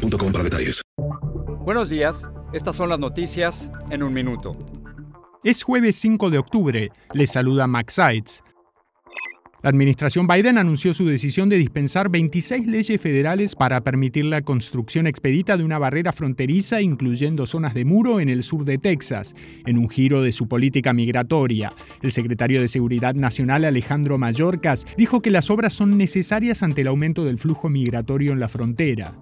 boostmobile.com para detalles. Buenos días, estas son las noticias en un minuto. Es jueves 5 de octubre, les saluda Max Seitz. La administración Biden anunció su decisión de dispensar 26 leyes federales para permitir la construcción expedita de una barrera fronteriza, incluyendo zonas de muro en el sur de Texas, en un giro de su política migratoria. El secretario de Seguridad Nacional Alejandro Mayorkas dijo que las obras son necesarias ante el aumento del flujo migratorio en la frontera.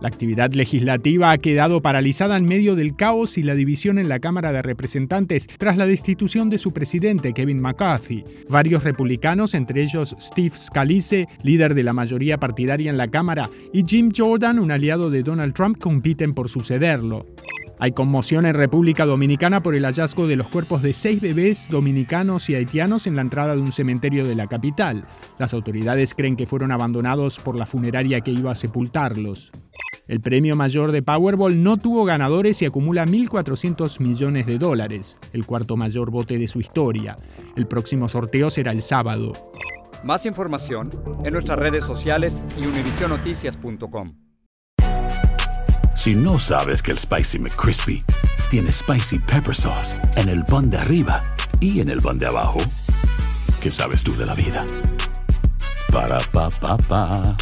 La actividad legislativa ha quedado paralizada en medio del caos y la división en la Cámara de Representantes tras la destitución de su presidente, Kevin McCarthy. Varios republicanos, entre ellos Steve Scalise, líder de la mayoría partidaria en la Cámara, y Jim Jordan, un aliado de Donald Trump, compiten por sucederlo. Hay conmoción en República Dominicana por el hallazgo de los cuerpos de seis bebés dominicanos y haitianos en la entrada de un cementerio de la capital. Las autoridades creen que fueron abandonados por la funeraria que iba a sepultarlos. El premio mayor de Powerball no tuvo ganadores y acumula 1.400 millones de dólares, el cuarto mayor bote de su historia. El próximo sorteo será el sábado. Más información en nuestras redes sociales y univisionoticias.com. Si no sabes que el Spicy McCrispy tiene Spicy Pepper Sauce en el pan de arriba y en el pan de abajo, ¿qué sabes tú de la vida? Para, pa, pa, pa.